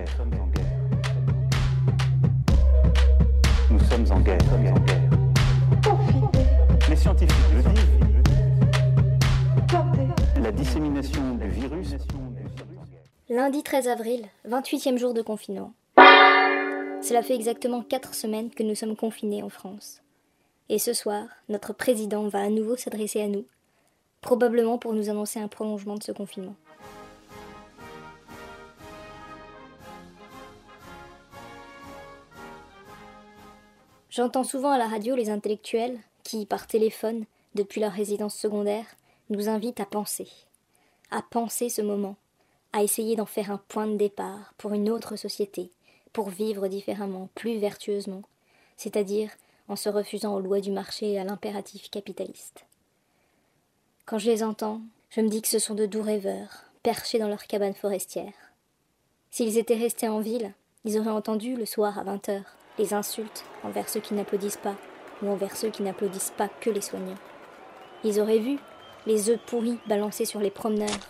Nous sommes en guerre. Nous sommes en guerre. Les scientifiques le disent. La dissémination du virus. Lundi 13 avril, 28e jour de confinement. Cela fait exactement 4 semaines que nous sommes confinés en France. Et ce soir, notre président va à nouveau s'adresser à nous, probablement pour nous annoncer un prolongement de ce confinement. J'entends souvent à la radio les intellectuels qui, par téléphone, depuis leur résidence secondaire, nous invitent à penser, à penser ce moment, à essayer d'en faire un point de départ pour une autre société, pour vivre différemment, plus vertueusement, c'est-à-dire en se refusant aux lois du marché et à l'impératif capitaliste. Quand je les entends, je me dis que ce sont de doux rêveurs, perchés dans leur cabane forestière. S'ils étaient restés en ville, ils auraient entendu le soir à vingt heures les insultes envers ceux qui n'applaudissent pas ou envers ceux qui n'applaudissent pas que les soignants. Ils auraient vu les œufs pourris balancés sur les promeneurs.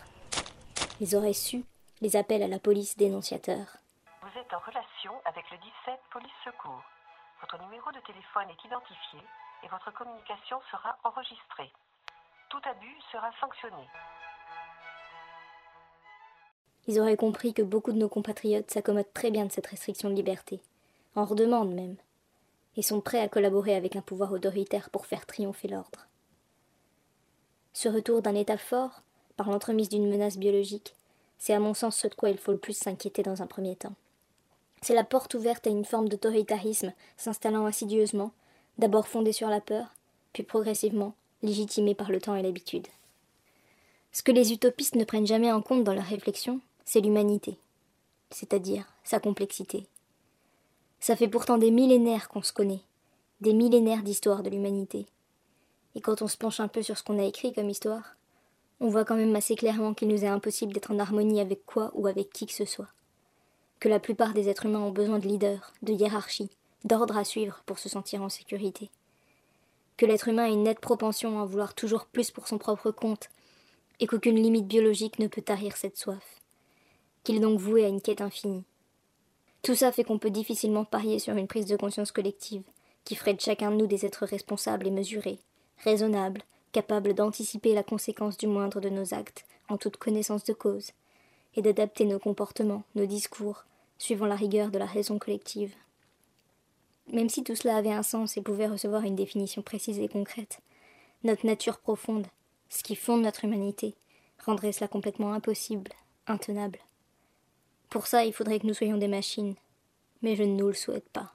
Ils auraient su les appels à la police dénonciateurs. Vous êtes en relation avec le 17 Police Secours. Votre numéro de téléphone est identifié et votre communication sera enregistrée. Tout abus sera sanctionné. Ils auraient compris que beaucoup de nos compatriotes s'accommodent très bien de cette restriction de liberté, en redemandent même, et sont prêts à collaborer avec un pouvoir autoritaire pour faire triompher l'ordre. Ce retour d'un État fort, par l'entremise d'une menace biologique, c'est à mon sens ce de quoi il faut le plus s'inquiéter dans un premier temps. C'est la porte ouverte à une forme d'autoritarisme s'installant insidieusement, d'abord fondée sur la peur, puis progressivement légitimée par le temps et l'habitude. Ce que les utopistes ne prennent jamais en compte dans leur réflexion, c'est l'humanité, c'est-à-dire sa complexité. Ça fait pourtant des millénaires qu'on se connaît, des millénaires d'histoire de l'humanité. Et quand on se penche un peu sur ce qu'on a écrit comme histoire, on voit quand même assez clairement qu'il nous est impossible d'être en harmonie avec quoi ou avec qui que ce soit. Que la plupart des êtres humains ont besoin de leaders, de hiérarchie, d'ordre à suivre pour se sentir en sécurité. Que l'être humain a une nette propension à vouloir toujours plus pour son propre compte, et qu'aucune limite biologique ne peut tarir cette soif. Qu'il est donc voué à une quête infinie. Tout ça fait qu'on peut difficilement parier sur une prise de conscience collective, qui ferait de chacun de nous des êtres responsables et mesurés, raisonnables, capables d'anticiper la conséquence du moindre de nos actes, en toute connaissance de cause, et d'adapter nos comportements, nos discours, suivant la rigueur de la raison collective. Même si tout cela avait un sens et pouvait recevoir une définition précise et concrète, notre nature profonde, ce qui fonde notre humanité, rendrait cela complètement impossible, intenable. Pour ça, il faudrait que nous soyons des machines, mais je ne nous le souhaite pas.